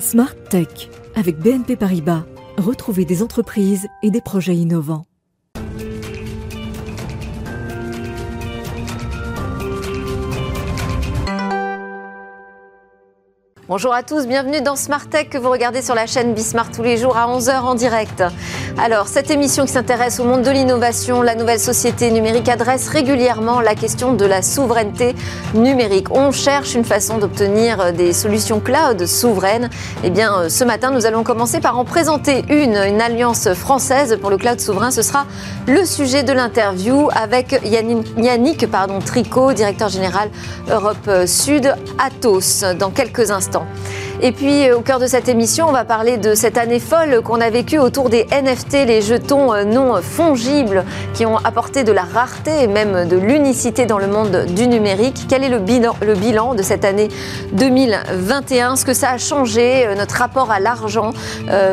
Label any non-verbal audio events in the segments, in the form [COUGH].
Smart Tech avec BNP Paribas. Retrouvez des entreprises et des projets innovants. Bonjour à tous, bienvenue dans Smart Tech que vous regardez sur la chaîne Bismart tous les jours à 11h en direct. Alors, cette émission qui s'intéresse au monde de l'innovation, la nouvelle société numérique adresse régulièrement la question de la souveraineté numérique. On cherche une façon d'obtenir des solutions cloud souveraines. Eh bien, ce matin, nous allons commencer par en présenter une, une alliance française pour le cloud souverain. Ce sera le sujet de l'interview avec Yannick pardon, Tricot, directeur général Europe Sud, Atos, dans quelques instants. Et puis, euh, au cœur de cette émission, on va parler de cette année folle qu'on a vécue autour des NFT, les jetons euh, non fongibles qui ont apporté de la rareté et même de l'unicité dans le monde du numérique. Quel est le bilan, de cette année 2021 Ce que ça a changé, euh, notre rapport à l'argent,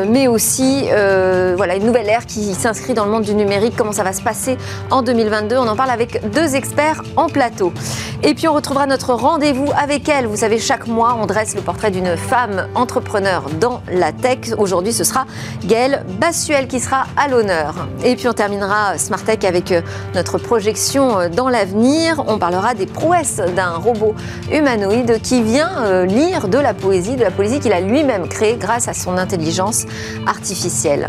mais aussi voilà, une nouvelle ère qui s'inscrit dans le monde du numérique? Comment ça va se passer en 2022 On en parle avec deux experts en plateau. Et puis, on retrouvera notre rendez-vous avec elle. Vous savez, chaque mois, on dresse le portrait d'une femme entrepreneur dans la tech. Aujourd'hui, ce sera Gaëlle Bassuel qui sera à l'honneur. Et puis on terminera Smart Tech avec euh, notre projection euh, dans l'avenir. On parlera des prouesses d'un robot humanoïde qui vient euh, lire de la poésie, de la poésie qu'il a lui-même créée grâce à son intelligence artificielle.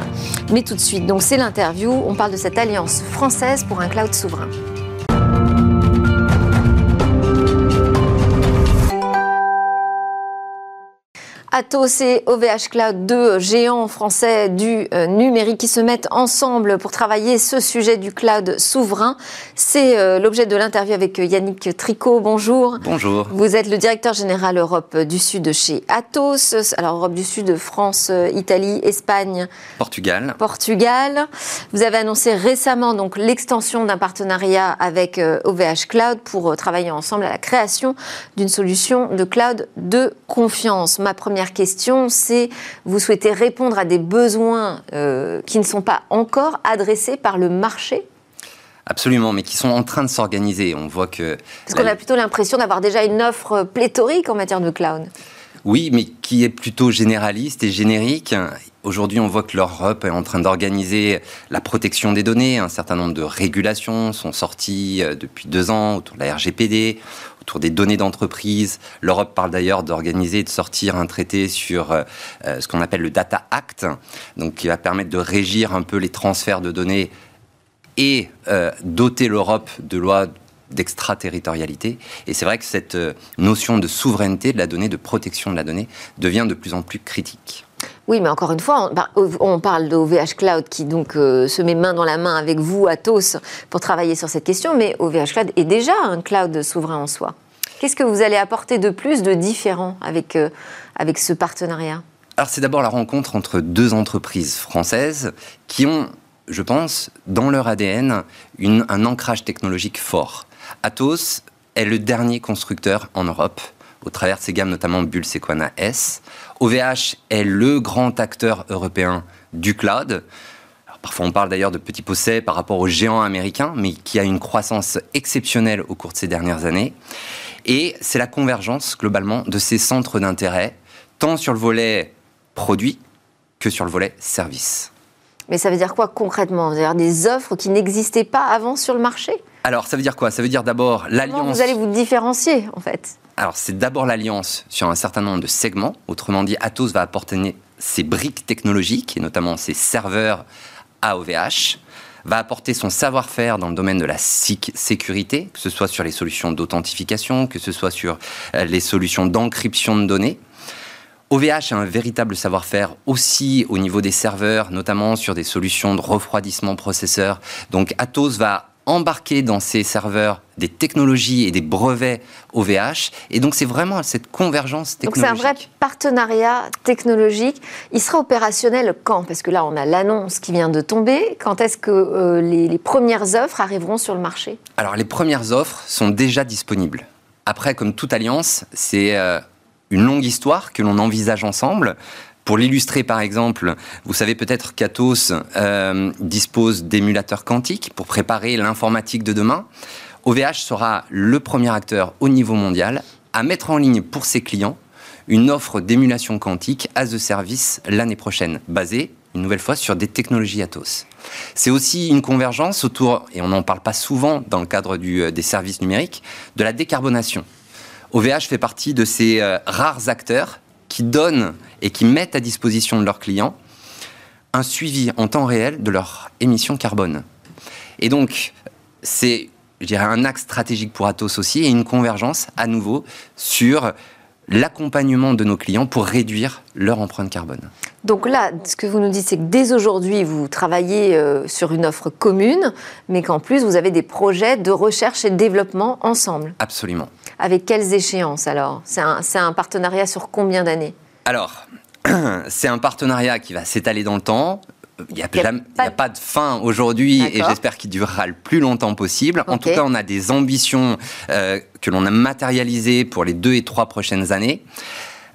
Mais tout de suite, donc c'est l'interview. On parle de cette alliance française pour un cloud souverain. Atos et OVH Cloud, deux géants français du euh, numérique qui se mettent ensemble pour travailler ce sujet du cloud souverain. C'est euh, l'objet de l'interview avec Yannick Tricot. Bonjour. Bonjour. Vous êtes le directeur général Europe du Sud chez Atos. Alors Europe du Sud, France, Italie, Espagne, Portugal. Portugal. Vous avez annoncé récemment donc l'extension d'un partenariat avec OVH euh, Cloud pour travailler ensemble à la création d'une solution de cloud de confiance. Ma première première question, c'est vous souhaitez répondre à des besoins euh, qui ne sont pas encore adressés par le marché? Absolument, mais qui sont en train de s'organiser. On voit que... Parce qu'on a plutôt l'impression d'avoir déjà une offre pléthorique en matière de cloud. Oui, mais qui est plutôt généraliste et générique. Aujourd'hui, on voit que l'Europe est en train d'organiser la protection des données. Un certain nombre de régulations sont sorties euh, depuis deux ans autour de la RGPD autour des données d'entreprise. L'Europe parle d'ailleurs d'organiser et de sortir un traité sur euh, euh, ce qu'on appelle le Data Act, donc qui va permettre de régir un peu les transferts de données et doter l'Europe de lois d'extraterritorialité. Et c'est vrai que cette notion de souveraineté de la donnée, de protection de la donnée, devient de plus en plus critique. Oui, mais encore une fois, on, parle d'OVH Cloud qui donc se met main dans la main avec vous, Atos, pour travailler sur cette question, mais OVH Cloud est déjà un cloud souverain en soi. Qu'est-ce que vous allez apporter de plus, de différent avec, euh, avec ce partenariat? Alors c'est d'abord la rencontre entre deux entreprises françaises qui ont, je pense, dans leur ADN, un ancrage technologique fort. Atos est le dernier constructeur en Europe, au travers de ses gammes notamment Bull Sequana S. OVH est le grand acteur européen du cloud. Parfois, on parle d'ailleurs de petits possets par rapport aux géants américains, mais qui a une croissance exceptionnelle au cours de ces dernières années. Et c'est la convergence, globalement, de ces centres d'intérêt, tant sur le volet produit que sur le volet service. Mais ça veut dire quoi concrètement? Dire des offres qui n'existaient pas avant sur le marché? Alors, ça veut dire quoi? Ça veut dire d'abord l'alliance. Comment vous allez vous différencier, en fait? Alors, c'est d'abord l'alliance sur un certain nombre de segments. Autrement dit, Atos va apporter ses briques technologiques, et notamment ses serveurs à OVH va apporter son savoir-faire dans le domaine de la sécurité, que ce soit sur les solutions d'authentification, que ce soit sur euh, les solutions d'encryption de données. OVH a un véritable savoir-faire aussi au niveau des serveurs, notamment sur des solutions de refroidissement processeur. Donc Atos va embarquer dans ces serveurs des technologies et des brevets OVH. Et donc, c'est vraiment cette convergence technologique. Donc, c'est un vrai partenariat technologique. Il sera opérationnel quand? Parce que là, on a l'annonce qui vient de tomber. Quand est-ce que euh, les, premières offres arriveront sur le marché? Alors, les premières offres sont déjà disponibles. Après, comme toute alliance, c'est euh, une longue histoire que l'on envisage ensemble. Pour l'illustrer, par exemple, vous savez peut-être qu'Atos euh, dispose d'émulateurs quantiques pour préparer l'informatique de demain. OVH sera le premier acteur au niveau mondial à mettre en ligne pour ses clients une offre d'émulation quantique as a service l'année prochaine, basée une nouvelle fois sur des technologies Atos. C'est aussi une convergence autour, et on n'en parle pas souvent dans le cadre du, des services numériques, de la décarbonation. OVH fait partie de ces rares acteurs qui donnent et qui mettent à disposition de leurs clients un suivi en temps réel de leur émission carbone. Et donc, c'est, je dirais, un axe stratégique pour Atos aussi et une convergence à nouveau sur l'accompagnement de nos clients pour réduire leur empreinte carbone. Donc là, ce que vous nous dites, c'est que dès aujourd'hui, vous travaillez euh, sur une offre commune, mais qu'en plus, vous avez des projets de recherche et de développement ensemble. Absolument. Avec quelles échéances alors? C'est un, un, partenariat sur combien d'années? Alors, [CLEARS THROAT] c'est un partenariat qui va s'étaler dans le temps. Il n'y a, a, pas de fin aujourd'hui et j'espère qu'il durera le plus longtemps possible. En tout cas, on a des ambitions euh, que l'on a matérialisées pour les deux et trois prochaines années.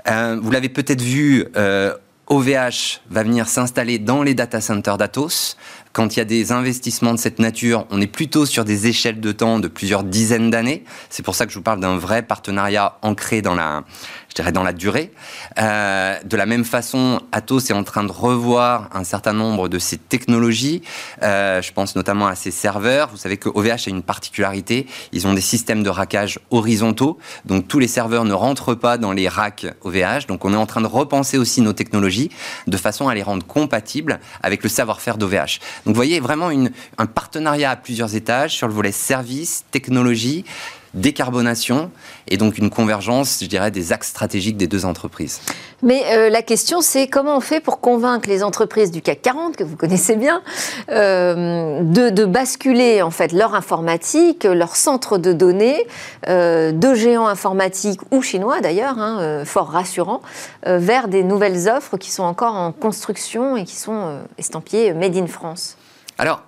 Euh, vous l'avez peut-être vu, euh, OVH va venir s'installer dans les data centers d'Atos. Quand il y a des investissements de cette nature, on est plutôt sur des échelles de temps de plusieurs dizaines d'années. C'est pour ça que je vous parle d'un vrai partenariat ancré dans la, je dirais, dans la durée. Euh, de la même façon, Atos est en train de revoir un certain nombre de ses technologies. Euh, je pense notamment à ses serveurs. Vous savez que OVH a une particularité. Ils ont des systèmes de rackage horizontaux. Donc tous les serveurs ne rentrent pas dans les racks OVH. Donc on est en train de repenser aussi nos technologies de façon à les rendre compatibles avec le savoir-faire d'OVH. Donc vous voyez vraiment une, un partenariat à plusieurs étages sur le volet service, technologie, décarbonation et donc une convergence, je dirais, des axes stratégiques des deux entreprises. Mais euh, la question, c'est comment on fait pour convaincre les entreprises du CAC 40, que vous connaissez bien, euh, de, basculer en fait leur informatique, leur centre de données, euh, de géants informatiques ou chinois d'ailleurs, hein, fort rassurant, vers des nouvelles offres qui sont encore en construction et qui sont estampillées Made in France Alors,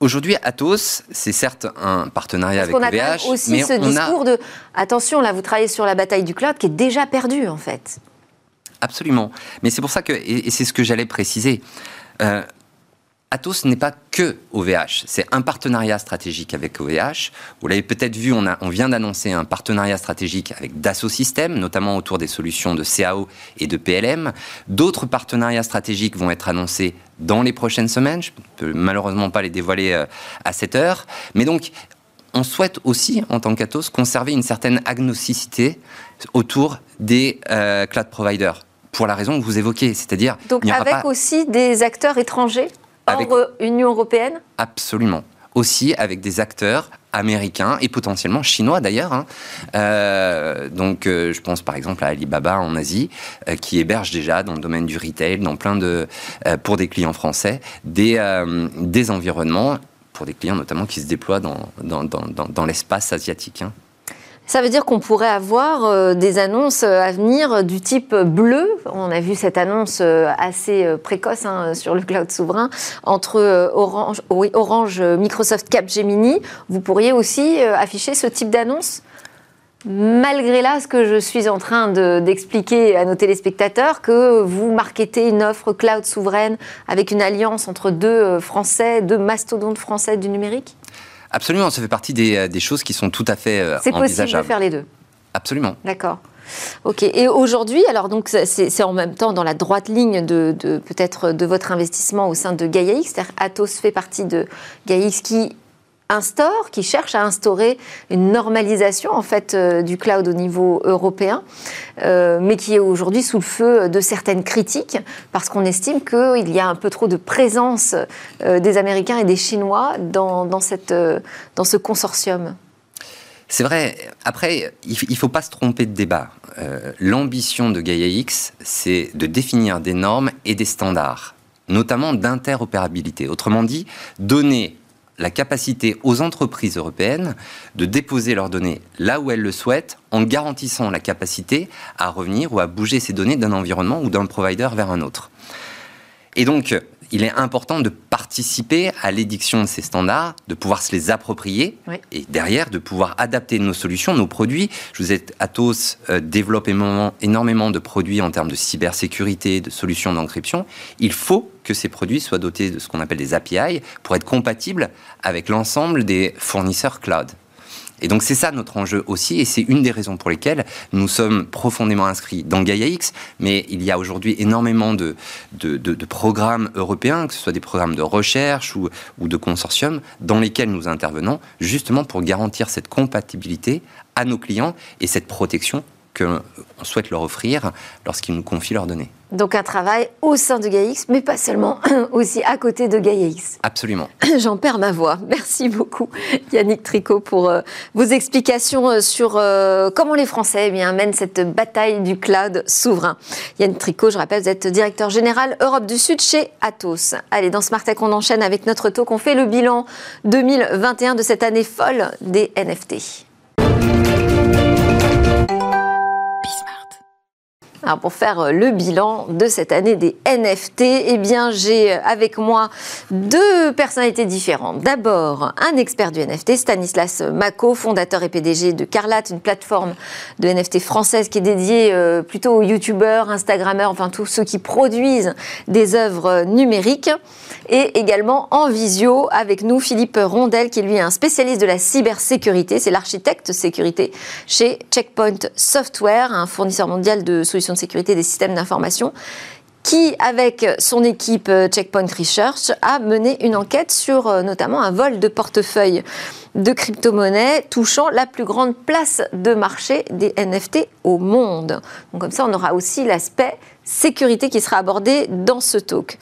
Aujourd'hui, Atos, c'est certes un partenariat avec a aussi ce discours de attention, là, vous travaillez sur la bataille du cloud qui est déjà perdue en fait. Absolument. Mais c'est pour ça que, et, c'est ce que j'allais préciser, euh, Atos n'est pas que OVH, c'est un partenariat stratégique avec OVH. Vous l'avez peut-être vu, on, a, on vient d'annoncer un partenariat stratégique avec Dassault Systèmes, notamment autour des solutions de CAO et de PLM. D'autres partenariats stratégiques vont être annoncés dans les prochaines semaines. Je ne peux malheureusement pas les dévoiler euh, à cette heure. Mais donc, on souhaite aussi, en tant qu'Atos, conserver une certaine agnosticité autour des euh, cloud providers pour la raison que vous évoquez, c'est-à-dire donc avec aussi des acteurs étrangers? Hors Union européenne Absolument. Aussi avec des acteurs américains et potentiellement chinois d'ailleurs. Hein. Euh, donc, euh, je pense par exemple à Alibaba en Asie, euh, qui héberge déjà dans le domaine du retail, dans plein de, pour des clients français, des, des environnements pour des clients notamment qui se déploient dans, dans, dans, dans l'espace asiatique. Hein. Ça veut dire qu'on pourrait avoir euh, des annonces euh, à venir du type bleu. On a vu cette annonce euh, assez précoce hein, sur le cloud souverain entre Orange, Microsoft, Capgemini. Vous pourriez aussi afficher ce type d'annonce? Malgré là, ce que je suis en train d'expliquer à nos téléspectateurs, que vous marketez une offre cloud souveraine avec une alliance entre deux Français, deux mastodontes français du numérique? Absolument, ça fait partie des, euh, choses qui sont tout à fait envisageables. C'est possible de faire les deux Absolument. D'accord. Ok. Et aujourd'hui, alors donc c'est en même temps dans la droite ligne de, peut-être de votre investissement au sein de GaiaX. C'est-à-dire Atos fait partie de GaiaX qui instaure, qui cherche à instaurer une normalisation en fait euh, du cloud au niveau européen, euh, mais qui est aujourd'hui sous le feu de certaines critiques parce qu'on estime qu'il y a un peu trop de présence euh, des Américains et des Chinois dans, cette, dans ce consortium. C'est vrai. Après, il ne faut pas se tromper de débat. L'ambition de Gaia X, c'est de définir des normes et des standards, notamment d'interopérabilité. Autrement dit, donner la capacité aux entreprises européennes de déposer leurs données là où elles le souhaitent en garantissant la capacité à revenir ou à bouger ces données d'un environnement ou d'un provider vers un autre. Et donc, il est important de participer à l'édiction de ces standards, de pouvoir se les approprier et derrière de pouvoir adapter nos solutions, nos produits. Je vous ai, Atos euh, développe énormément de produits en termes de cybersécurité, de solutions d'encryption. Il faut que ces produits soient dotés de ce qu'on appelle des API pour être compatibles avec l'ensemble des fournisseurs cloud. Et donc c'est ça notre enjeu aussi, et c'est une des raisons pour lesquelles nous sommes profondément inscrits dans GaiaX, mais il y a aujourd'hui énormément de, programmes européens, que ce soit des programmes de recherche ou, ou de consortiums, dans lesquels nous intervenons, justement pour garantir cette compatibilité à nos clients et cette protection qu'on souhaite leur offrir lorsqu'ils nous confient leurs données. Donc un travail au sein de GaiaX, mais pas seulement, [CLEARS THROAT] aussi à côté de GaiaX. Absolument. [CLEARS THROAT] J'en perds ma voix. Merci beaucoup [LAUGHS] Yannick Tricot pour euh, vos explications euh, sur euh, comment les Français eh bien, mènent cette bataille du cloud souverain. Yannick Tricot, je rappelle, vous êtes directeur général Europe du Sud chez Atos. Allez, dans Smart Tech, on enchaîne avec notre talk. On fait le bilan 2021 de cette année folle des NFT. Alors pour faire euh, le bilan de cette année des NFT, eh bien j'ai euh, avec moi deux personnalités différentes. D'abord, un expert du NFT, Stanislas Mako, fondateur et PDG de Carlat, une plateforme de NFT française qui est dédiée euh, plutôt aux youtubeurs, instagrammeurs, enfin tous ceux qui produisent des œuvres numériques. Et également en visio avec nous Philippe Rondel, qui est lui un spécialiste de la cybersécurité, c'est l'architecte sécurité chez Checkpoint Software, un fournisseur mondial de solutions de sécurité des systèmes d'information qui, avec son équipe euh, Checkpoint Research, a mené une enquête sur euh, notamment un vol de portefeuille de crypto-monnaies touchant la plus grande place de marché des NFT au monde. Comme ça, on aura aussi l'aspect sécurité qui sera abordé dans ce talk.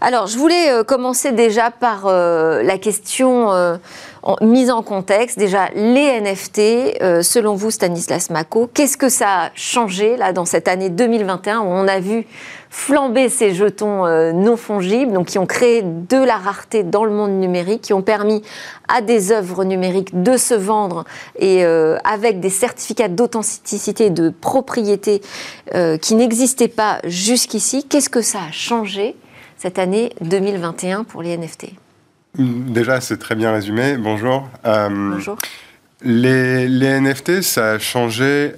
Alors, je voulais euh, commencer déjà par la question mise en contexte. Déjà, les NFT, selon vous, Stanislas Mako, qu'est-ce que ça a changé là dans cette année 2021 où on a vu flamber ces jetons euh, non fongibles, donc qui ont créé de la rareté dans le monde numérique, qui ont permis à des œuvres numériques de se vendre et euh, avec des certificats d'authenticité, de propriété euh, qui n'existaient pas jusqu'ici. Qu'est-ce que ça a changé cette année 2021 pour les NFT Déjà, c'est très bien résumé. Bonjour. Bonjour. Les, les, NFT, ça a changé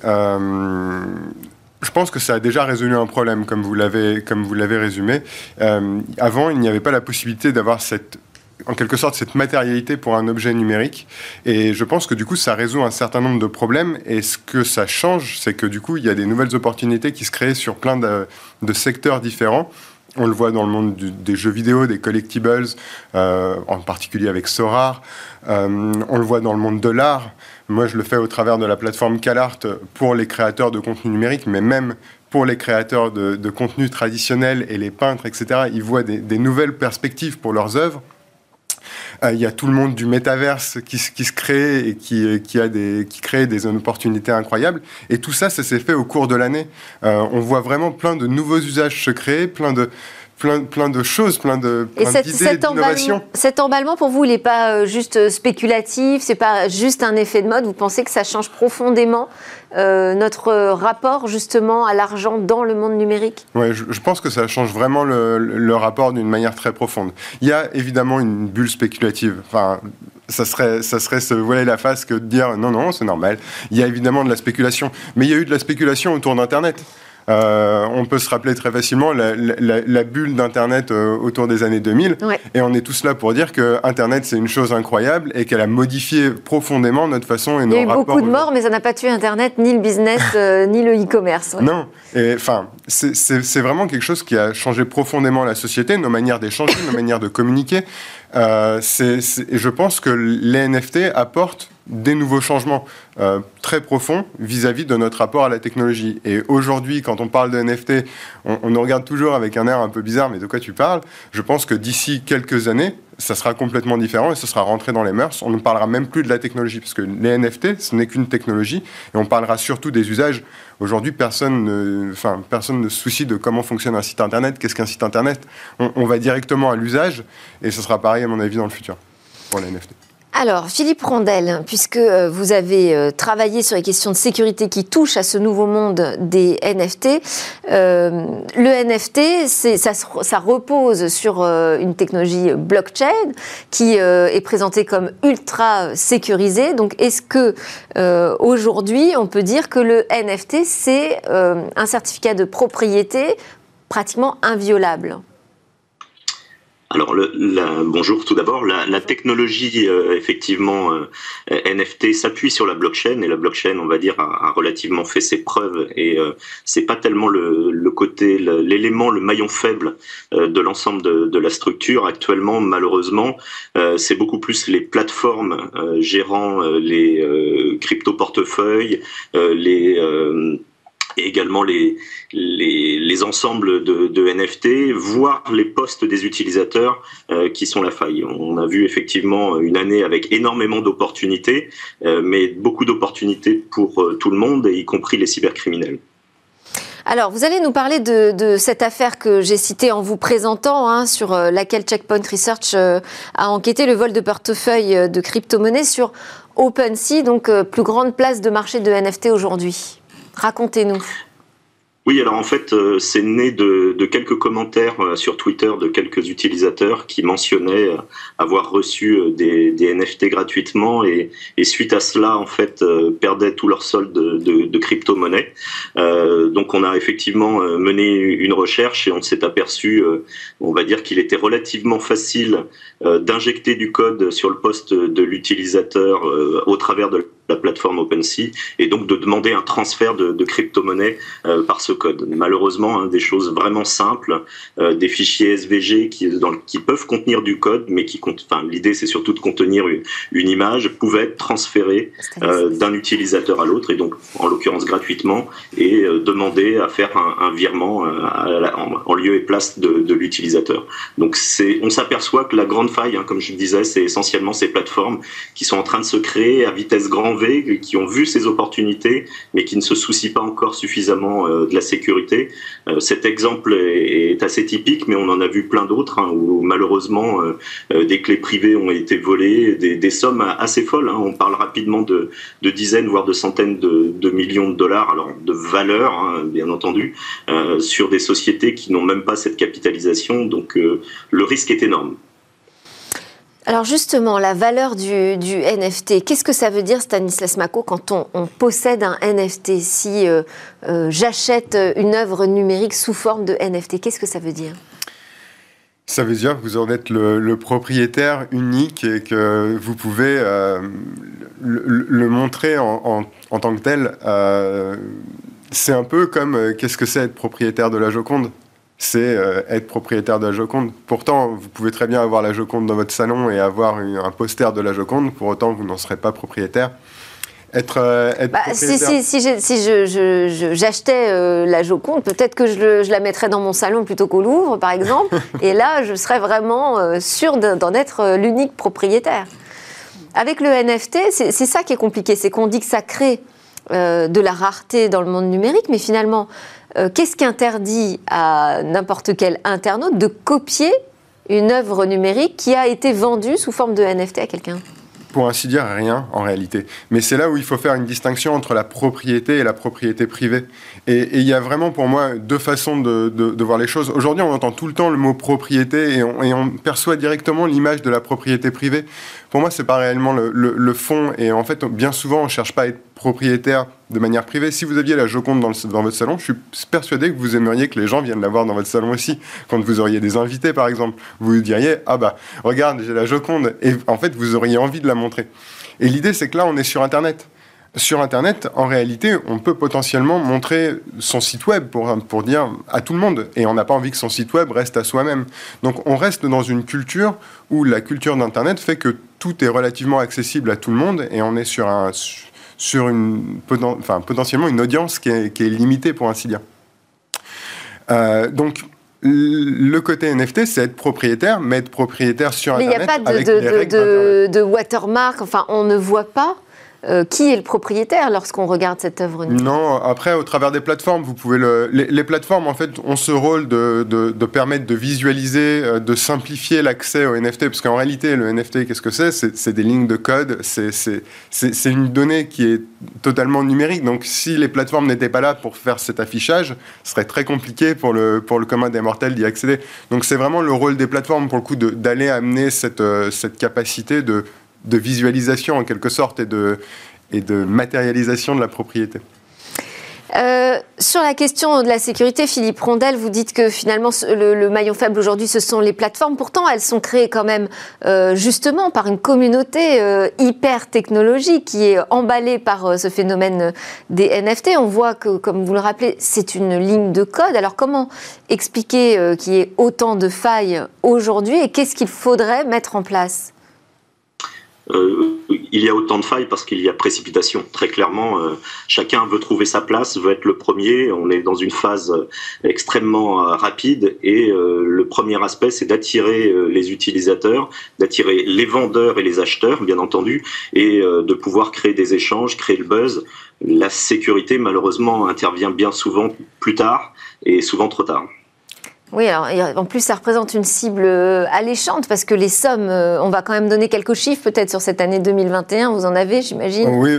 je pense que ça a déjà résolu un problème, comme vous l'avez, comme vous l'avez résumé. Euh, avant, il n'y avait pas la possibilité d'avoir cette en quelque sorte cette matérialité pour un objet numérique. Et je pense que du coup, ça résout un certain nombre de problèmes. Et ce que ça change, c'est que du coup, il y a des nouvelles opportunités qui se créent sur plein de, secteurs différents. On le voit dans le monde des jeux vidéo, des collectibles, euh, en particulier avec Sorar. Euh, on le voit dans le monde de l'art. Moi, je le fais au travers de la plateforme CalArt pour les créateurs de contenu numérique, mais même pour les créateurs de, de contenu traditionnel et les peintres, etc. Ils voient des, nouvelles perspectives pour leurs œuvres. Euh, il y a tout le monde du métaverse qui, se crée et qui, qui, a des, qui crée des opportunités incroyables. Et tout ça, ça s'est fait au cours de l'année. Euh, on voit vraiment plein de nouveaux usages se créer, plein de, plein, de choses, plein de plein Et cet, emballement, cet emballement, pour vous, il n'est pas euh, juste euh, spéculatif, c'est pas juste un effet de mode? Vous pensez que ça change profondément euh, notre rapport justement à l'argent dans le monde numérique? Oui, je, pense que ça change vraiment le, rapport d'une manière très profonde. Il y a évidemment une bulle spéculative. Enfin, ça serait, ça serait se voiler la face que de dire non, non, c'est normal. Il y a évidemment de la spéculation. Mais il y a eu de la spéculation autour d'Internet. Euh, on peut se rappeler très facilement la, bulle d'Internet euh, autour des années 2000. Et on est tous là pour dire que Internet, c'est une chose incroyable et qu'elle a modifié profondément notre façon et nos rapports. Il y a eu beaucoup de morts, mais ça n'a pas tué Internet, ni le business, euh, [LAUGHS] ni le e-commerce. Non. Et enfin, c'est vraiment quelque chose qui a changé profondément la société, nos manières d'échanger, nos manières de communiquer. et je pense que les NFT apportent des nouveaux changements euh, très profonds vis-à-vis de notre rapport à la technologie. Et aujourd'hui, quand on parle de NFT, on, nous regarde toujours avec un air un peu bizarre, mais de quoi tu parles? Je pense que d'ici quelques années, ça sera complètement différent et ce sera rentré dans les mœurs. On ne parlera même plus de la technologie, parce que les NFT, ce n'est qu'une technologie, et on parlera surtout des usages. Aujourd'hui, personne ne, enfin, personne ne se soucie de comment fonctionne un site Internet, qu'est-ce qu'un site Internet. On, on va directement à l'usage, et ce sera pareil, à mon avis, dans le futur, pour les NFT. Alors, Philippe Rondel, puisque euh, vous avez euh, travaillé sur les questions de sécurité qui touchent à ce nouveau monde des NFT, euh, le NFT, ça, ça, repose sur une technologie blockchain qui est présentée comme ultra sécurisée. Donc, est-ce que aujourd'hui, on peut dire que le NFT, c'est un certificat de propriété pratiquement inviolable? Alors, le, la, bonjour tout d'abord. La, la, technologie, euh, effectivement, euh, NFT s'appuie sur la blockchain et la blockchain, on va dire, a, a relativement fait ses preuves et euh, c'est pas tellement le, côté, l'élément, le, maillon faible euh, de l'ensemble de, de, la structure. Actuellement, malheureusement, c'est beaucoup plus les plateformes gérant les crypto portefeuilles, les et également les, les, les ensembles de, NFT, voire les postes des utilisateurs euh, qui sont la faille. On a vu effectivement une année avec énormément d'opportunités, euh, mais beaucoup d'opportunités pour euh, tout le monde, y compris les cybercriminels. Alors, vous allez nous parler de, cette affaire que j'ai citée en vous présentant, hein, sur laquelle Checkpoint Research a enquêté le vol de portefeuille de crypto-monnaies sur OpenSea, donc plus grande place de marché de NFT aujourd'hui. Racontez-nous. Oui, alors en fait, euh, c'est né de, quelques commentaires euh, sur Twitter de quelques utilisateurs qui mentionnaient euh, avoir reçu des, NFT gratuitement et, suite à cela, en fait, perdaient tout leur solde de, crypto-monnaie. Donc, on a effectivement mené une recherche et on s'est aperçu, on va dire qu'il était relativement facile d'injecter du code sur le poste de l'utilisateur au travers de la plateforme OpenSea et donc de demander un transfert de, de crypto-monnaie euh, par ce code. Malheureusement, hein, des choses vraiment simples, euh, des fichiers SVG qui, dans, qui peuvent contenir du code, mais qui comptent. Enfin, l'idée c'est surtout de contenir une, une, image, pouvaient être transférés euh, d'un utilisateur à l'autre et donc en l'occurrence gratuitement et demander à faire un, un virement la, en, en, lieu et place de, de l'utilisateur. Donc c'est, on s'aperçoit que la grande faille, hein, comme je disais, c'est essentiellement ces plateformes qui sont en train de se créer à vitesse grand V, qui ont vu ces opportunités, mais qui ne se soucient pas encore suffisamment euh, de la sécurité. Euh, cet exemple est, assez typique, mais on en a vu plein d'autres, hein, où malheureusement euh, des clés privées ont été volées, des, sommes assez folles. Hein. On parle rapidement de, dizaines, voire de centaines de, de, millions de dollars, alors de valeur, hein, bien entendu, sur des sociétés qui n'ont même pas cette capitalisation. Donc le risque est énorme. Alors justement, la valeur du, NFT, qu'est-ce que ça veut dire Stanislas Mako quand on, possède un NFT Si euh, euh, j'achète une œuvre numérique sous forme de NFT, qu'est-ce que ça veut dire? Ça veut dire que vous en êtes le, propriétaire unique et que vous pouvez euh, le, montrer en, en, tant que tel. Euh, c'est un peu comme euh, qu'est-ce que c'est être propriétaire de la Joconde? C'est euh, être propriétaire de la Joconde. Pourtant, vous pouvez très bien avoir la Joconde dans votre salon et avoir un poster de la Joconde, pour autant vous n'en serez pas propriétaire. Être, euh, être bah, si, si, si, je, si je, j'achetais euh, la Joconde, peut-être que je, la mettrais dans mon salon plutôt qu'au Louvre, par exemple, [LAUGHS] et là, je serais vraiment euh, sûr d'en être l'unique propriétaire. Avec le NFT, c'est ça qui est compliqué, c'est qu'on dit que ça crée euh, de la rareté dans le monde numérique, mais finalement, euh, qu'est-ce qui interdit à n'importe quel internaute de copier une œuvre numérique qui a été vendue sous forme de NFT à quelqu'un? Pour ainsi dire, rien en réalité. Mais c'est là où il faut faire une distinction entre la propriété et la propriété privée. Et il y a vraiment pour moi deux façons de, voir les choses. Aujourd'hui, on entend tout le temps le mot propriété et on perçoit directement l'image de la propriété privée. Pour moi, c'est pas réellement le, le, fond. Et en fait, bien souvent, on cherche pas à être propriétaire de manière privée. Si vous aviez la Joconde dans, le, dans, votre salon, je suis persuadé que vous aimeriez que les gens viennent la voir dans votre salon aussi. Quand vous auriez des invités, par exemple, vous diriez Ah bah, regarde, j'ai la Joconde. Et en fait, vous auriez envie de la montrer. Et l'idée, c'est que là, on est sur Internet. Sur Internet, en réalité, on peut potentiellement montrer son site web pour, pour dire à tout le monde. Et on n'a pas envie que son site web reste à soi-même. Donc on reste dans une culture où la culture d'Internet fait que tout est relativement accessible à tout le monde et on est sur un sur une, enfin, potentiellement une audience qui est, qui est, limitée, pour ainsi dire. Euh, donc, le côté NFT, c'est être propriétaire, mais être propriétaire sur mais Internet. Mais il n'y a pas de, de, de, de, watermark, enfin, on ne voit pas euh, qui est le propriétaire lorsqu'on regarde cette œuvre Non, après, au travers des plateformes, vous pouvez le... les, plateformes, en fait, ont ce rôle de permettre de visualiser, euh, de simplifier l'accès au NFT, parce qu'en réalité, le NFT, qu'est-ce que c'est? C'est des lignes de code, c'est une donnée qui est totalement numérique. Donc, si les plateformes n'étaient pas là pour faire cet affichage, ce serait très compliqué pour le, pour le commun des mortels d'y accéder. Donc, c'est vraiment le rôle des plateformes, pour le coup, d'aller amener cette, euh, cette capacité de de visualisation en quelque sorte et de, et de matérialisation de la propriété. Euh, sur la question de la sécurité, Philippe Rondel, vous dites que finalement le, maillon faible aujourd'hui, ce sont les plateformes. Pourtant, elles sont créées quand même euh, justement par une communauté euh, hyper technologique qui est emballée par ce phénomène des NFT. On voit que, comme vous le rappelez, c'est une ligne de code. Alors comment expliquer qu'il y ait autant de failles aujourd'hui et qu'est-ce qu'il faudrait mettre en place? Euh, il y a autant de failles parce qu'il y a précipitation. Très clairement, euh, chacun veut trouver sa place, veut être le premier. On est dans une phase euh, extrêmement rapide et le premier aspect, c'est d'attirer les utilisateurs, d'attirer les vendeurs et les acheteurs, bien entendu, et de pouvoir créer des échanges, créer le buzz. La sécurité, malheureusement, intervient bien souvent plus tard et souvent trop tard. Oui, alors, en plus, ça représente une cible euh, alléchante parce que les sommes, euh, on va quand même donner quelques chiffres peut-être sur cette année 2021. Vous en avez, j'imagine? Oui,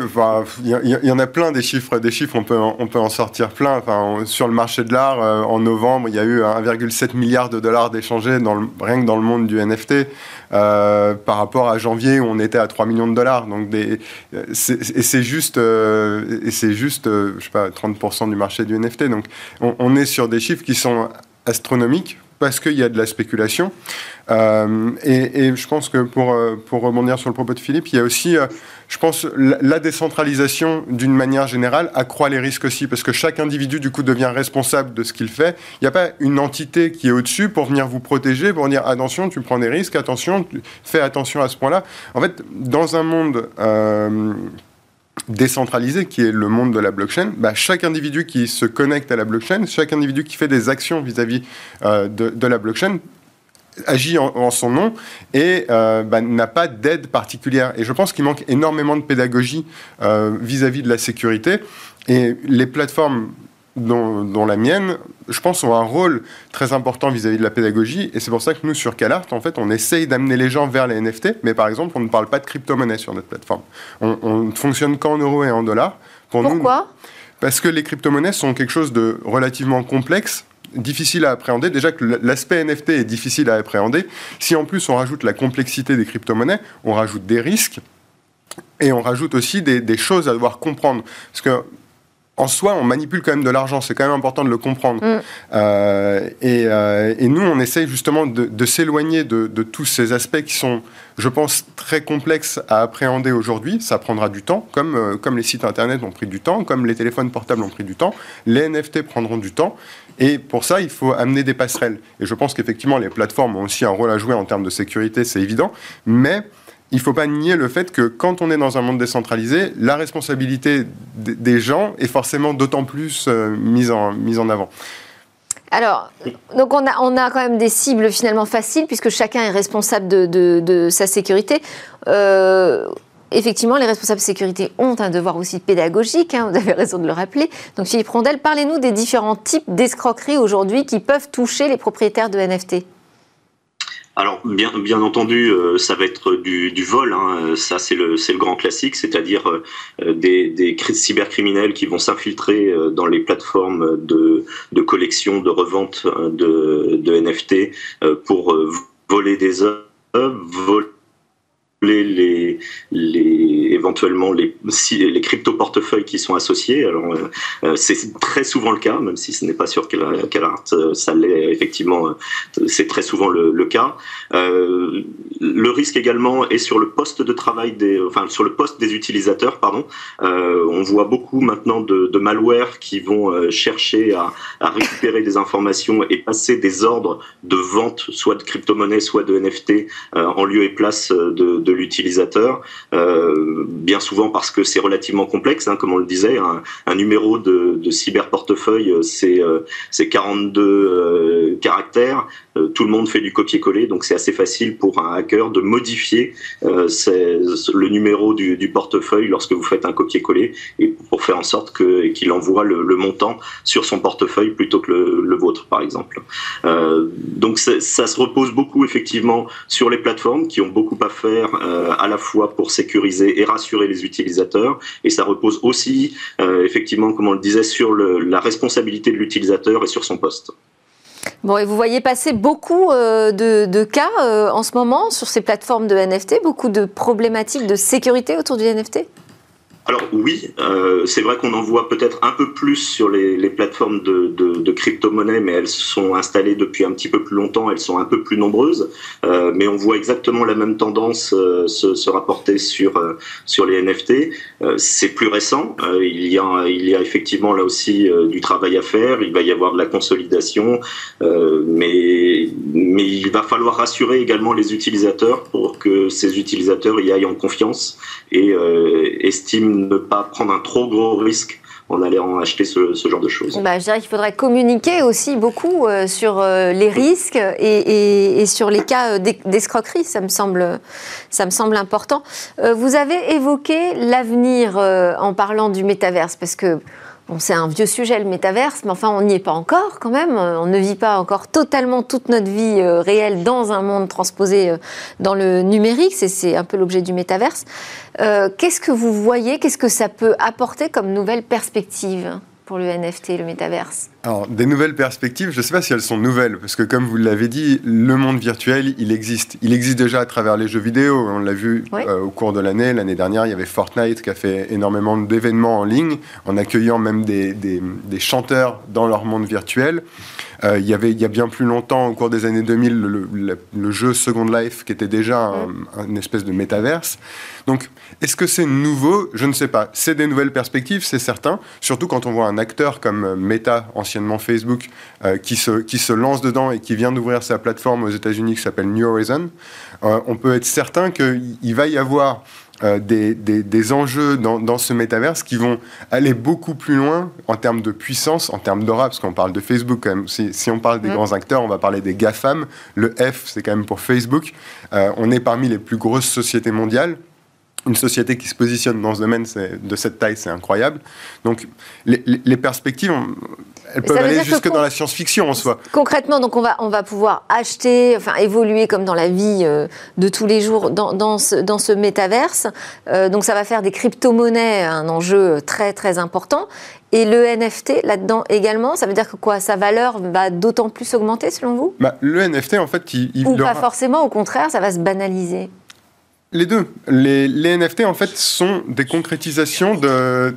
il y, en a plein des chiffres. Des chiffres, on peut, on peut en sortir plein. Enfin, sur le marché de l'art, euh, en novembre, il y a eu 1,7 milliard de dollars d'échangés rien que dans le monde du NFT. par rapport à janvier où on était à 3 millions de dollars. Donc et c'est juste, et c'est juste, je sais pas, 30% du marché du NFT. Donc on, on est sur des chiffres qui sont astronomique parce qu'il y a de la spéculation. Euh, et, je pense que pour, euh, pour rebondir sur le propos de Philippe, il y a aussi, euh, je pense, la, décentralisation d'une manière générale accroît les risques aussi, parce que chaque individu, du coup, devient responsable de ce qu'il fait. Il n'y a pas une entité qui est au-dessus pour venir vous protéger, pour dire attention, tu prends des risques, attention, fais attention à ce point-là. En fait, dans un monde décentralisé, qui est le monde de la blockchain, bah, chaque individu qui se connecte à la blockchain, chaque individu qui fait des actions vis-à-vis euh, de, la blockchain, agit en, son nom et euh, bah, n'a pas d'aide particulière. Et je pense qu'il manque énormément de pédagogie euh, vis-à-vis -vis de la sécurité. Et les plateformes dont, la mienne, je pense, ont un rôle très important vis-à-vis de la pédagogie. Et c'est pour ça que nous, sur CalArt, en fait, on essaye d'amener les gens vers les NFT. Mais par exemple, on ne parle pas de crypto-monnaie sur notre plateforme. On, ne fonctionne qu'en euros et en dollars. Pour Pourquoi? Parce que les crypto-monnaies sont quelque chose de relativement complexe difficile à appréhender. Déjà que l'aspect NFT est difficile à appréhender. Si en plus on rajoute la complexité des crypto-monnaies, on rajoute des risques et on rajoute aussi des, des, choses à devoir comprendre. Parce que en soi, on manipule quand même de l'argent. C'est quand même important de le comprendre. Mm. Euh, euh, et, nous, on essaye justement de, s'éloigner de, tous ces aspects qui sont, je pense, très complexes à appréhender aujourd'hui. Ça prendra du temps, comme, euh, comme les sites Internet ont pris du temps, comme les téléphones portables ont pris du temps. Les NFT prendront du temps. Et pour ça, il faut amener des passerelles. Et je pense qu'effectivement, les plateformes ont aussi un rôle à jouer en termes de sécurité, c'est évident. Mais il ne faut pas nier le fait que quand on est dans un monde décentralisé, la responsabilité des gens est forcément d'autant plus euh, mise, en, mise en avant. Alors, donc on a, on a quand même des cibles finalement faciles puisque chacun est responsable de, sa sécurité. Euh, effectivement, les responsables de sécurité ont un devoir aussi pédagogique, hein, vous avez raison de le rappeler. Donc Philippe Rondel, parlez-nous des différents types d'escroqueries aujourd'hui qui peuvent toucher les propriétaires de NFT. Alors bien, bien entendu, euh, ça va être du, du vol. Hein. Ça c'est le, le grand classique, c'est-à-dire euh, des, des cybercriminels qui vont s'infiltrer euh, dans les plateformes de, de collection, de revente de, de NFT pour voler des œuvres, voler les, les, éventuellement les, les crypto-portefeuilles qui sont associés. Alors, euh, euh, c'est très souvent le cas, même si ce n'est pas sur quel art euh, ça l'est effectivement, c'est très souvent le, cas. le risque également est sur le poste de travail des, enfin sur le poste des utilisateurs, pardon. on voit beaucoup maintenant de, de malware qui vont chercher à, à, récupérer des informations et passer des ordres de vente, soit de crypto-monnaie, soit de NFT, en lieu et place de, de l'utilisateur, euh, bien souvent parce que c'est relativement complexe, hein, comme on le disait, un, numéro de, cyberportefeuille, c'est euh, 42 euh, caractères, tout le monde fait du copier-coller, donc c'est assez facile pour un hacker de modifier euh, le numéro du, portefeuille lorsque vous faites un copier-coller et pour faire en sorte que qu'il envoie le, montant sur son portefeuille plutôt que le, vôtre, par exemple. Euh, donc ça se repose beaucoup effectivement sur les plateformes qui ont beaucoup à faire euh, à la fois pour sécuriser et rassurer les utilisateurs, et ça repose aussi euh, effectivement, comme on le disait, sur la responsabilité de l'utilisateur et sur son poste. Bon, et vous voyez passer beaucoup euh, de, cas euh, en ce moment sur ces plateformes de NFT, beaucoup de problématiques de sécurité autour du NFT alors oui, euh, c'est vrai qu'on en voit peut-être un peu plus sur les, les plateformes de, de, de crypto-monnaies, mais elles sont installées depuis un petit peu plus longtemps, elles sont un peu plus nombreuses, euh, mais on voit exactement la même tendance euh, se, se, rapporter sur, euh, sur les NFT. Euh, c'est plus récent, il, y a, il y a effectivement là aussi du travail à faire, il va y avoir de la consolidation, mais, mais il va falloir rassurer également les utilisateurs pour que ces utilisateurs y aillent en confiance et estiment ne pas prendre un trop gros risque en allant acheter ce, genre de choses. Bah, je dirais qu'il faudrait communiquer aussi beaucoup euh, sur euh, les risques et, sur les cas euh, d'escroquerie. Ça me semble, ça me semble important. vous avez évoqué l'avenir en parlant du métaverse parce que C'est un vieux sujet, le métaverse, mais enfin, on n'y est pas encore quand même. On ne vit pas encore totalement toute notre vie euh, réelle dans un monde transposé euh, dans le numérique. C'est un peu l'objet du métaverse. Euh, qu'est-ce que vous voyez? Qu'est-ce que ça peut apporter comme nouvelle perspective? Pour le NFT, le métaverse Alors, des nouvelles perspectives, je ne sais pas si elles sont nouvelles, parce que comme vous l'avez dit, le monde virtuel, il existe. Il existe déjà à travers les jeux vidéo. On l'a vu euh, au cours de l'année. L'année dernière, il y avait Fortnite qui a fait énormément d'événements en ligne, en accueillant même des, des, des chanteurs dans leur monde virtuel. Euh, il y avait il y a bien plus longtemps, au cours des années 2000, le, jeu Second Life qui était déjà un, une espèce de métaverse. Donc, est-ce que c'est nouveau? Je ne sais pas. C'est des nouvelles perspectives, c'est certain. Surtout quand on voit un acteur comme euh, Meta, anciennement Facebook, euh, qui, se, qui se lance dedans et qui vient d'ouvrir sa plateforme aux États-Unis qui s'appelle New Horizon. on peut être certain qu'il va y avoir euh, des, des, enjeux dans, dans, ce métaverse qui vont aller beaucoup plus loin en termes de puissance, en termes d'aura, parce qu'on parle de Facebook quand même. Si, si on parle des mm. grands acteurs, on va parler des GAFAM. Le F, c'est quand même pour Facebook. Euh, on est parmi les plus grosses sociétés mondiales une société qui se positionne dans ce domaine de cette taille, c'est incroyable. Donc les, les perspectives, elles peuvent aller jusque dans la science-fiction en soi. Concrètement, donc on va, on va pouvoir acheter, enfin évoluer comme dans la vie euh, de tous les jours dans, dans, ce, dans ce métaverse. Euh, donc ça va faire des crypto-monnaies un enjeu très très important. Et le NFT là-dedans également, ça veut dire que quoi? Sa valeur va d'autant plus augmenter selon vous? Bah, Le NFT en fait, il, Ou pas forcément, au contraire, ça va se banaliser les deux. Les, NFT, en fait, sont des concrétisations de.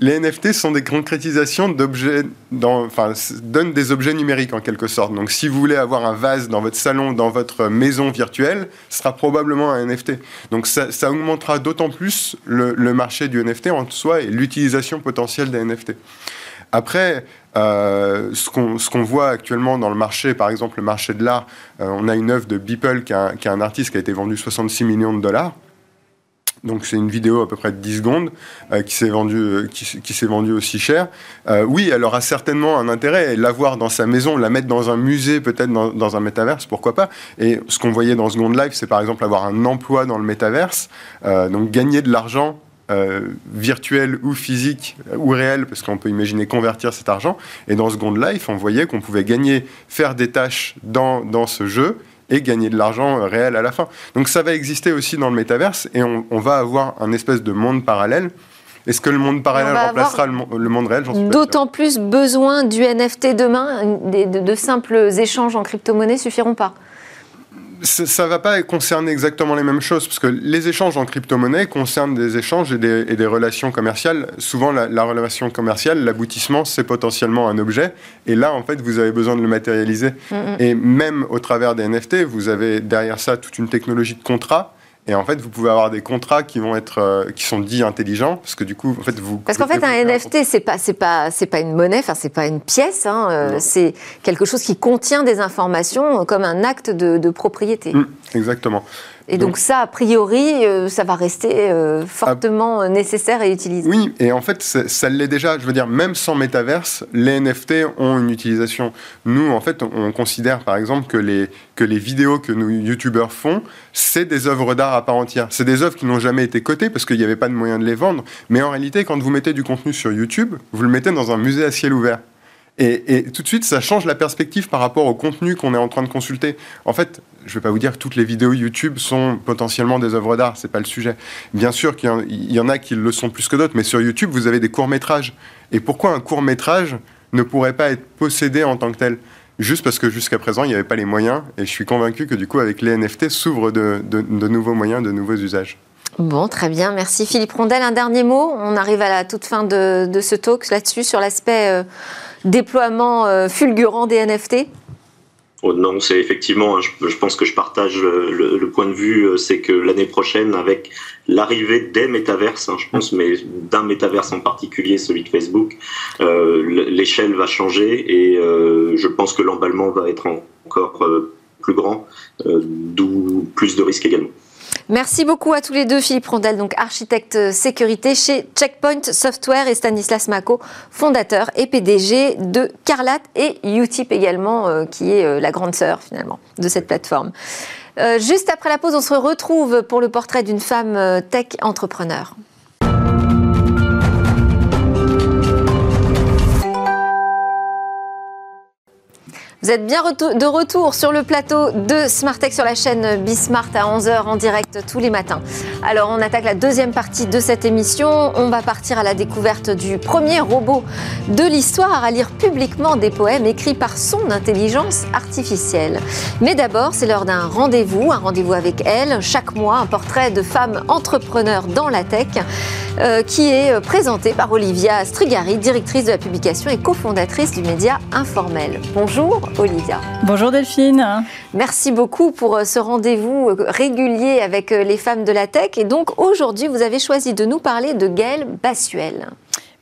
Les, NFT sont des concrétisations d'objets. Enfin, donnent des objets numériques en quelque sorte. Donc, si vous voulez avoir un vase dans votre salon, dans votre maison virtuelle, ce sera probablement un NFT. Donc, ça, augmentera d'autant plus le, le, marché du NFT en soi et l'utilisation potentielle des NFT. Après, euh, ce qu'on voit actuellement dans le marché, par exemple le marché de l'art, euh, on a une œuvre de Beeple qui, est un artiste qui a été vendu 66 millions de dollars. Donc c'est une vidéo à peu près de 10 secondes euh, qui s'est vendue qui, s'est vendue aussi cher. oui, elle aura certainement un intérêt. L'avoir dans sa maison, la mettre dans un musée, peut-être dans, dans, un métaverse, pourquoi pas. Et ce qu'on voyait dans Second Life, c'est par exemple avoir un emploi dans le métaverse, donc gagner de l'argent euh, virtuel ou physique ou réel, parce qu'on peut imaginer convertir cet argent. Et dans Second Life, on voyait qu'on pouvait gagner, faire des tâches dans, dans ce jeu et gagner de l'argent réel à la fin. Donc ça va exister aussi dans le métaverse et on, va avoir un espèce de monde parallèle. Est-ce que le monde parallèle remplacera le, monde réel? D'autant plus besoin du NFT demain, de, de simples échanges en crypto-monnaie suffiront pas ça ne va pas concerner exactement les mêmes choses, parce que les échanges en crypto-monnaie concernent des échanges et des, relations commerciales. Souvent, la, relation commerciale, l'aboutissement, c'est potentiellement un objet. Et là, en fait, vous avez besoin de le matérialiser. Mm. Et même au travers des NFT, vous avez derrière ça toute une technologie de contrat et en fait, vous pouvez avoir des contrats qui vont être, euh, qui sont dits intelligents, parce que du coup, en fait, vous. Parce qu'en fait, un NFT, c'est pas, c'est pas, c'est pas une monnaie, enfin, c'est pas une pièce. Hein, euh, c'est quelque chose qui contient des informations euh, comme un acte de, propriété. Mmh, exactement. Et donc, ça, a priori, euh, ça va rester euh, fortement ah. nécessaire et utilisé. Oui, et en fait, ça l'est déjà. Je veux dire, même sans métaverse, les NFT ont une utilisation. Nous, en fait, on considère par exemple que les, que les vidéos que nos youtubeurs font, c'est des œuvres d'art à part entière. C'est des œuvres qui n'ont jamais été cotées parce qu'il n'y avait pas de moyen de les vendre. Mais en réalité, quand vous mettez du contenu sur YouTube, vous le mettez dans un musée à ciel ouvert. Et, tout de suite, ça change la perspective par rapport au contenu qu'on est en train de consulter. En fait, je ne vais pas vous dire que toutes les vidéos YouTube sont potentiellement des œuvres d'art, c'est pas le sujet. Bien sûr qu'il y, en a qui le sont plus que d'autres, mais sur YouTube, vous avez des courts-métrages. Et pourquoi un court-métrage ne pourrait pas être possédé en tant que tel? Juste parce que jusqu'à présent, il n'y avait pas les moyens, et je suis convaincu que du coup, avec les NFT, s'ouvrent de nouveaux moyens, de nouveaux usages. Bon, très bien, merci Philippe Rondel. Un dernier mot, on arrive à la toute fin de, ce talk là-dessus, sur l'aspect euh, déploiement euh, fulgurant des NFT oh, non, c'est effectivement, je, pense que je partage le, point de vue, euh, c'est que l'année prochaine, avec l'arrivée des métaverses, hein, je pense, mais d'un métaverse en particulier, celui de Facebook, l'échelle va changer et je pense que l'emballement va être encore plus grand, d'où plus de risques également. Merci beaucoup à tous les deux, Philippe Rondel, donc architecte sécurité chez Checkpoint Software et Stanislas Mako, fondateur et PDG de Carlat et Utip également, euh, qui est euh, la grande sœur finalement de cette plateforme. Euh, juste après la pause, on se retrouve pour le portrait d'une femme tech entrepreneur. Vous êtes bien de retour sur le plateau de Smartech sur la chaîne Bismart à 11h en direct tous les matins. Alors on attaque la deuxième partie de cette émission. On va partir à la découverte du premier robot de l'histoire à lire publiquement des poèmes écrits par son intelligence artificielle. Mais d'abord, c'est l'heure d'un rendez-vous, un rendez-vous avec elle. Chaque mois, un portrait de femmes entrepreneurs dans la tech euh, qui est présenté par Olivia Strigari, directrice de la publication et cofondatrice du média Informel. Bonjour Olivia. Bonjour Delphine. Merci beaucoup pour euh, ce rendez-vous euh, régulier avec euh, les femmes de la tech. Et donc aujourd'hui, vous avez choisi de nous parler de Gaëlle Bassuel.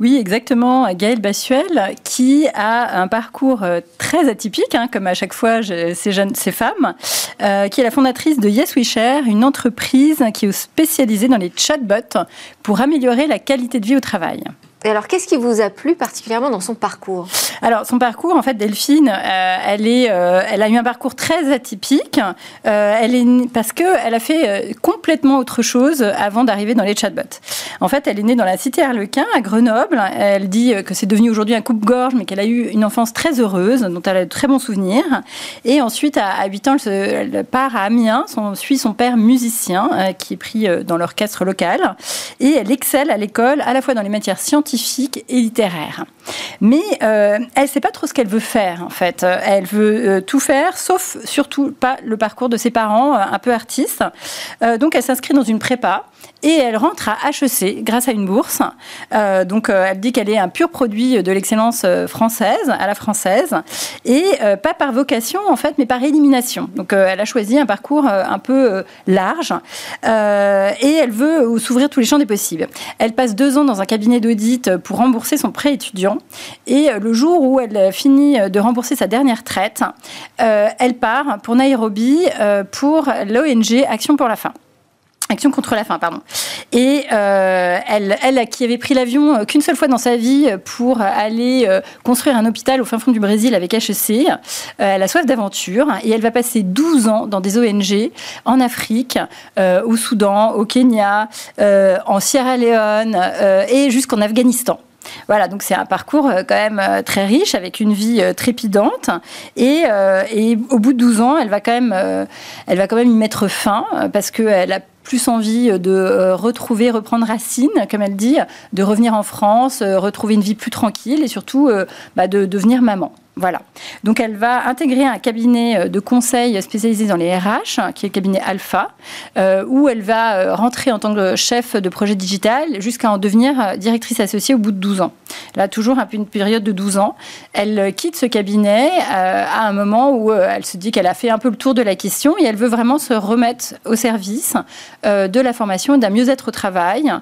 Oui, exactement. Gaëlle Bassuel, qui a un parcours très atypique, hein, comme à chaque fois ces, jeunes, ces femmes, qui est la fondatrice de Yes We Share, une entreprise qui est spécialisée dans les chatbots pour améliorer la qualité de vie au travail. Et alors, qu'est-ce qui vous a plu particulièrement dans son parcours? Alors, son parcours, en fait, Delphine, euh, elle, euh, elle a eu un parcours très atypique. Euh, elle est, parce qu'elle a fait complètement autre chose avant d'arriver dans les chatbots. En fait, elle est née dans la cité Arlequin, à Grenoble. Elle dit que c'est devenu aujourd'hui un coupe-gorge, mais qu'elle a eu une enfance très heureuse, dont elle a de très bons souvenirs. Et ensuite, à, 8 ans, elle, part à Amiens, son, suit son père musicien, qui est pris dans l'orchestre local. Et elle excelle à l'école, à la fois dans les matières scientifiques, scientifique et littéraire. Mais euh, elle ne sait pas trop ce qu'elle veut faire, en fait. Elle veut euh, tout faire, sauf surtout pas le parcours de ses parents, euh, un peu artistes. donc elle s'inscrit dans une prépa et elle rentre à HEC grâce à une bourse. donc elle dit qu'elle est un pur produit de l'excellence française, à la française, et pas par vocation, en fait, mais par élimination. Donc elle a choisi un parcours un peu large et elle veut s'ouvrir tous les champs des possibles. Elle passe deux ans dans un cabinet d'audit pour rembourser son prêt étudiant et euh, le jour où elle finit de rembourser sa dernière traite, euh, elle part pour Nairobi euh, pour l'ONG Action pour la. Action contre la faim, pardon. Et elle, elle, qui avait pris l'avion qu'une seule fois dans sa vie pour aller construire un hôpital au fin fond du Brésil avec HEC, elle a soif d'aventure et elle va passer 12 ans dans des ONG en Afrique, au Soudan, au Kenya, en Sierra Leone et jusqu'en Afghanistan. Voilà, donc c'est un parcours euh, quand même euh, très riche avec une vie euh, trépidante et, au bout de 12 ans, elle va quand même, elle va quand même y mettre fin parce qu'elle a plus envie de retrouver, reprendre racine, comme elle dit, de revenir en France, retrouver une vie plus tranquille et surtout bah, de devenir maman. Voilà. Donc elle va intégrer un cabinet euh, de conseil spécialisé dans les RH, qui est le cabinet Alpha, euh, où elle va euh, rentrer en tant que chef de projet digital jusqu'à en devenir directrice associée au bout de 12 ans. Là, toujours une période de 12 ans. Elle quitte ce cabinet à un moment où elle se dit qu'elle a fait un peu le tour de la question et elle veut vraiment se remettre au service de la formation et d'un mieux-être au travail.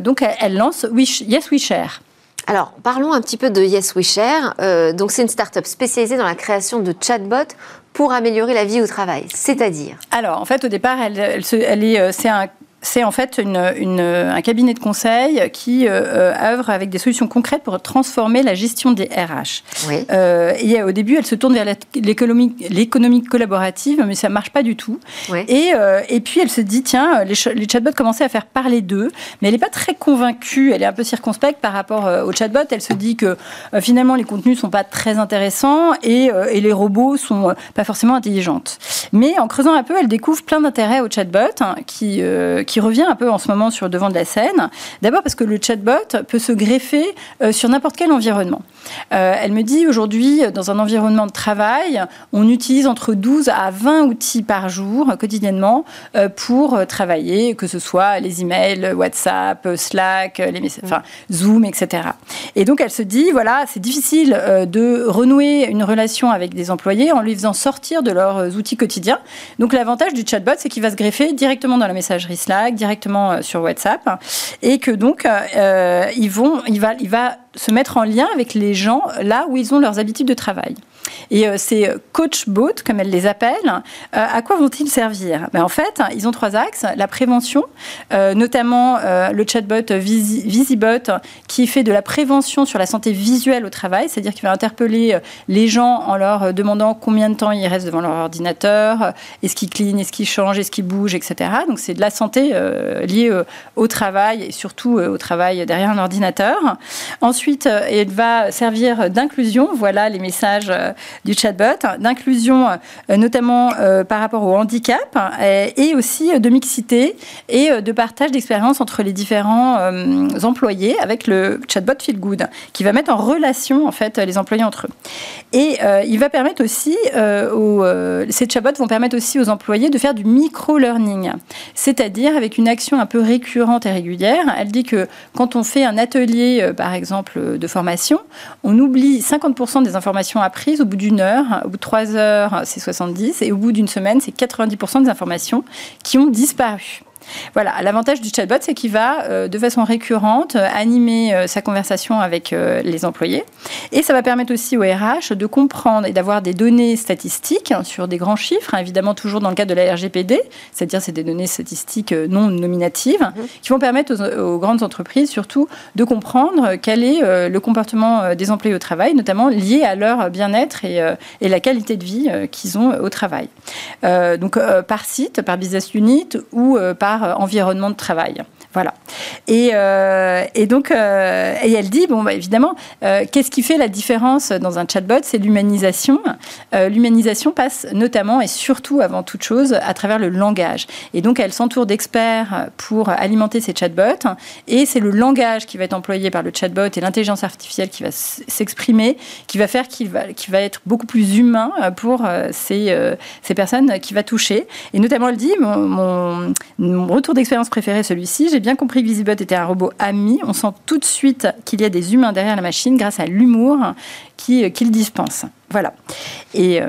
donc elle, lance Yes We Share. Alors, parlons un petit peu de Yes We Share. Euh, donc, c'est une start-up spécialisée dans la création de chatbots pour améliorer la vie au travail. C'est-à-dire Alors, en fait, au départ, elle, elle est, euh, c'est un c'est en fait un cabinet de conseil qui euh, euh, œuvre avec des solutions concrètes pour transformer la gestion des RH. Euh, et au début, elle se tourne vers l'économie collaborative, mais ça ne marche pas du tout. Et, et, puis, elle se dit, tiens, les, chatbots commençaient à faire parler d'eux, mais elle n'est pas très convaincue, elle est un peu circonspecte par rapport aux chatbots. Elle se dit que finalement, les contenus ne sont pas très intéressants et, et les robots sont pas forcément intelligentes. Mais en creusant un peu, elle découvre plein d'intérêts aux chatbots hein, qui qui revient un peu en ce moment sur le devant de la scène. D'abord parce que le chatbot peut se greffer sur n'importe quel environnement. elle me dit aujourd'hui, dans un environnement de travail, on utilise entre 12 à 20 outils par jour, quotidiennement, pour travailler, que ce soit les emails, WhatsApp, Slack, Zoom, etc. Et donc elle se dit, voilà, c'est difficile de renouer une relation avec des employés en lui faisant sortir de leurs outils quotidiens. Donc l'avantage du chatbot, c'est qu'il va se greffer directement dans la messagerie Slack, directement euh, sur WhatsApp, et que donc euh, ils vont, il va, il va se mettre en lien avec les gens là où ils ont leurs habitudes de travail. Et euh, ces coach bots, comme elles les appellent, euh, à quoi vont-ils servir? Ben, En fait, ils ont trois axes. La prévention, euh, notamment le chatbot VisiBot, qui fait de la prévention sur la santé visuelle au travail, c'est-à-dire qu'il va interpeller les gens en leur demandant combien de temps ils restent devant leur ordinateur, est-ce qu'ils clignent, est-ce qu'ils changent, est-ce qu'ils bougent, etc. Donc c'est de la santé liée au travail et surtout au travail derrière un ordinateur. Ensuite, elle va servir d'inclusion. Voilà les messages du chatbot, d'inclusion euh, notamment euh, par rapport au handicap euh, et aussi de mixité et de partage d'expériences entre les différents employés avec le chatbot Feel Good qui va mettre en relation en fait les employés entre eux. Et il va permettre aussi, aux, ces chatbots vont permettre aussi aux employés de faire du micro-learning, c'est-à-dire avec une action un peu récurrente et régulière. Elle dit que quand on fait un atelier, par exemple, de formation, on oublie 50% des informations apprises au bout d'une heure, au bout de trois heures, c'est 70, et au bout d'une semaine, c'est 90% des informations qui ont disparu. Voilà, l'avantage du chatbot, c'est qu'il va euh, de façon récurrente euh, animer euh, sa conversation avec les employés. Et ça va permettre aussi au RH de comprendre et d'avoir des données statistiques hein, sur des grands chiffres, hein, évidemment toujours dans le cadre de la RGPD, c'est-à-dire c'est des données statistiques non nominatives, mmh. qui vont permettre aux, grandes entreprises surtout de comprendre quel est le comportement des employés au travail, notamment lié à leur bien-être et, et, la qualité de vie qu'ils ont au travail. donc par site, par business unit ou par environnement de travail. Voilà. Et, euh, et donc, euh, elle dit, bon, bah, évidemment, qu'est-ce qui fait la différence dans un chatbot? C'est l'humanisation. l'humanisation passe notamment et surtout, avant toute chose, à travers le langage. Et donc, elle s'entoure d'experts pour alimenter ces chatbots. Et c'est le langage qui va être employé par le chatbot et l'intelligence artificielle qui va s'exprimer, qui va faire qu'il va, qui va être beaucoup plus humain pour ces, ces personnes qui va toucher. Et notamment, elle dit, mon, mon mon retour d'expérience préféré, celui-ci. J'ai bien compris que Visibot était un robot ami. On sent tout de suite qu'il y a des humains derrière la machine grâce à l'humour qu'il dispense. Voilà. Et.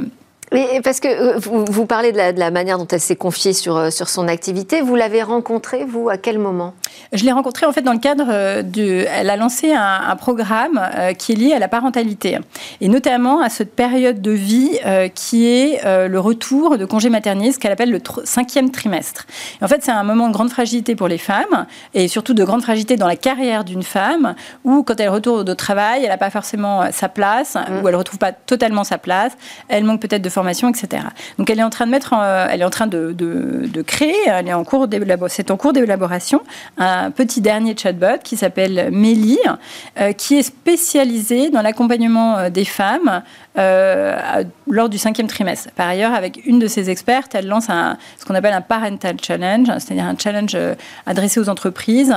Parce que euh, vous, parlez de la, manière dont elle s'est confiée sur, euh, sur son activité. Vous l'avez rencontrée, vous, à quel moment? Je l'ai rencontrée, en fait, dans le cadre euh, de... Elle a lancé un, programme qui est lié à la parentalité. Et notamment à cette période de vie qui est le retour de congé maternité, ce qu'elle appelle le cinquième trimestre. en fait, c'est un moment de grande fragilité pour les femmes, et surtout de grande fragilité dans la carrière d'une femme, où quand elle retourne au travail, elle n'a pas forcément sa place, mmh. ou elle ne retrouve pas totalement sa place, elle manque peut-être de etc. Donc elle est en train de mettre, elle est en train de, créer, elle est en cours c'est en cours d'élaboration un petit dernier chatbot qui s'appelle Mélie, euh, qui est spécialisé dans l'accompagnement euh, des femmes euh, lors du cinquième trimestre. Par ailleurs, avec une de ses expertes, elle lance un, ce qu'on appelle un parental challenge, c'est-à-dire un challenge adressé aux entreprises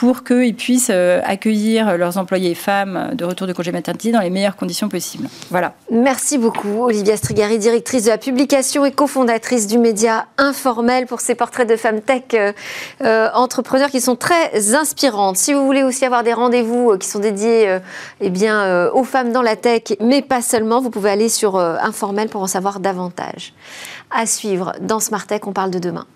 pour qu'ils puissent euh, accueillir leurs employés femmes de retour de congé maternité dans les meilleures conditions possibles. Voilà. Merci beaucoup, Olivia Strigari, directrice de la publication et cofondatrice du média Informel pour ces portraits de femmes tech euh, euh, entrepreneurs qui sont très inspirantes. Si vous voulez aussi avoir des rendez-vous qui sont dédiés eh bien, aux femmes dans la tech, mais pas seulement, vous pouvez aller sur Informel pour en savoir davantage. À suivre dans Smart Tech, on parle de demain.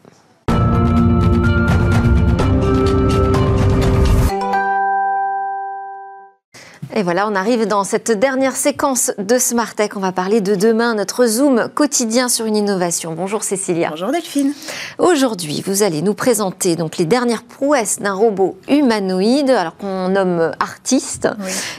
Et voilà, on arrive dans cette dernière séquence de Smart Tech. On va parler de demain, notre Zoom quotidien sur une innovation. Bonjour Cécilia. Bonjour Delphine. Aujourd'hui, vous allez nous présenter donc les dernières prouesses d'un robot humanoïde, alors qu'on nomme artiste.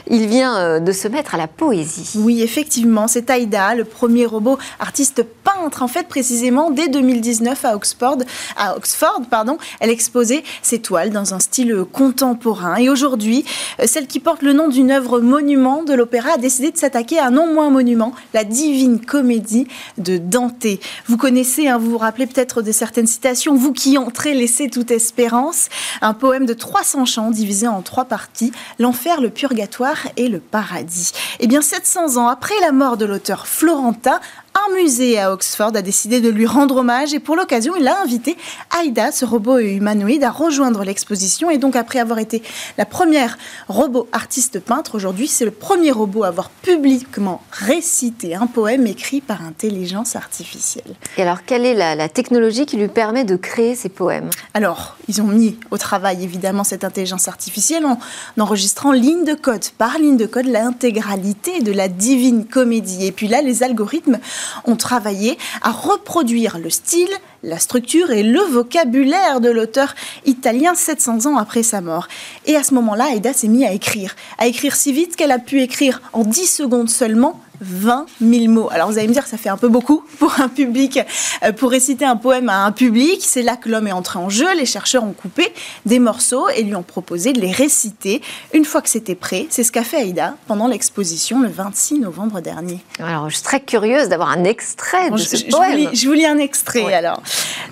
Il vient euh, de se mettre à la poésie. Oui, effectivement, c'est Aïda, le premier robot artiste peintre. En fait, précisément, dès 2019 à Oxford, à Oxford pardon, elle exposait ses toiles dans un style contemporain. Et aujourd'hui, euh, celle qui porte le nom d'une œuvre monument de l'opéra, a décidé de s'attaquer à un non moins monument, la Divine Comédie de Dante. Vous connaissez, hein, vous vous rappelez peut-être de certaines citations, vous qui entrez, laissez toute espérance, un poème de 300 chants divisé en trois parties, l'enfer, le purgatoire et le paradis. Eh bien, 700 ans après la mort de l'auteur florentin, un musée à Oxford a décidé de lui rendre hommage et pour l'occasion, il a invité Aïda, ce robot humanoïde, à rejoindre l'exposition. Et donc, après avoir été la première robot artiste peintre, aujourd'hui, c'est le premier robot à avoir publiquement récité un poème écrit par intelligence artificielle. Et alors, quelle est la, la technologie qui lui permet de créer ces poèmes? Alors, ils ont mis au travail évidemment cette intelligence artificielle en enregistrant ligne de code par ligne de code l'intégralité de la divine comédie. Et puis là, les algorithmes ont travaillé à reproduire le style, la structure et le vocabulaire de l'auteur italien 700 ans après sa mort. Et à ce moment-là, Aida s'est mise à écrire, à écrire si vite qu'elle a pu écrire en 10 secondes seulement 20 000 mots. Alors vous allez me dire, ça fait un peu beaucoup pour un public, euh, pour réciter un poème à un public. C'est là que l'homme est entré en jeu. Les chercheurs ont coupé des morceaux et lui ont proposé de les réciter. Une fois que c'était prêt, c'est ce qu'a fait Aïda pendant l'exposition le 26 novembre dernier. Alors je suis très curieuse d'avoir un extrait de ce je, poème. Je vous, lis, je vous lis un extrait alors.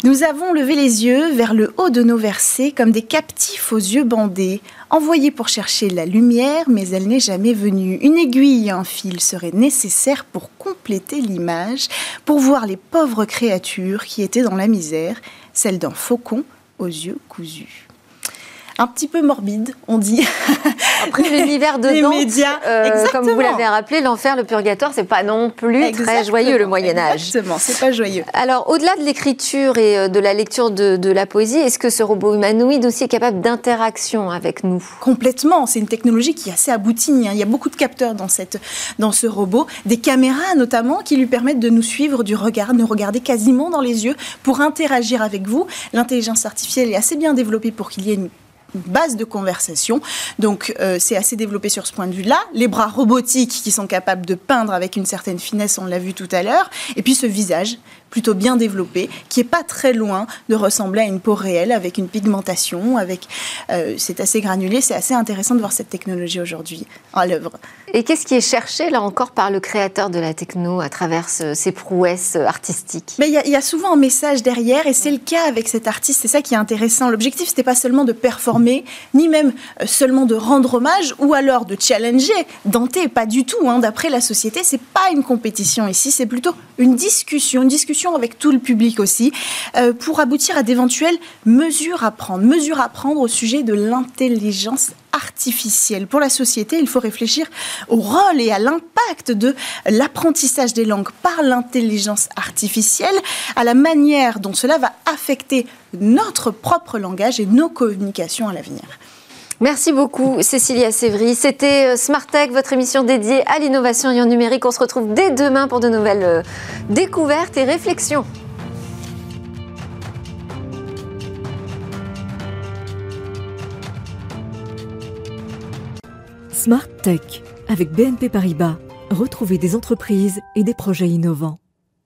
Nous avons levé les yeux vers le haut de nos versets comme des captifs aux yeux bandés envoyée pour chercher la lumière, mais elle n'est jamais venue. Une aiguille et un fil seraient nécessaires pour compléter l'image, pour voir les pauvres créatures qui étaient dans la misère, celle d'un faucon aux yeux cousus un petit peu morbide, on dit. [LAUGHS] Après l'univers de Dante, médias, euh, comme vous l'avez rappelé, l'enfer, le purgatoire, c'est pas non plus exactement, très joyeux le Moyen Âge. Exactement, c'est pas joyeux. Alors, au-delà de l'écriture et euh, de la lecture de, de la poésie, est-ce que ce robot humanoïde aussi est capable d'interaction avec nous? Complètement. C'est une technologie qui est assez aboutie. Hein. Il y a beaucoup de capteurs dans cette, dans ce robot, des caméras notamment qui lui permettent de nous suivre du regard, nous regarder quasiment dans les yeux pour interagir avec vous. L'intelligence artificielle est assez bien développée pour qu'il y ait une base de conversation. Donc euh, c'est assez développé sur ce point de vue-là. Les bras robotiques qui sont capables de peindre avec une certaine finesse, on l'a vu tout à l'heure. Et puis ce visage plutôt bien développé, qui est pas très loin de ressembler à une peau réelle avec une pigmentation, avec euh, c'est assez granulé, c'est assez intéressant de voir cette technologie aujourd'hui à l'œuvre. Et qu'est-ce qui est cherché là encore par le créateur de la techno à travers ce, ces prouesses artistiques? Mais il y, y, a souvent un message derrière et c'est le cas avec cet artiste. C'est ça qui est intéressant. L'objectif c'était pas seulement de performer, ni même euh, seulement de rendre hommage ou alors de challenger Dante. Pas du tout. Hein. D'après la société, c'est pas une compétition ici, c'est plutôt une discussion, une avec tout le public aussi, euh, pour aboutir à d'éventuelles mesures à prendre. Mesures à prendre au sujet de l'intelligence artificielle. Pour la société, il faut réfléchir au rôle et à l'impact de l'apprentissage des langues par l'intelligence artificielle, à la manière dont cela va affecter notre propre langage et nos communications à l'avenir. Merci beaucoup, Cécilia Sévry. C'était Smart Tech, votre émission dédiée à l'innovation et au numérique. On se retrouve dès demain pour de nouvelles découvertes et réflexions. Smart Tech avec BNP Paribas. Retrouvez des entreprises et des projets innovants.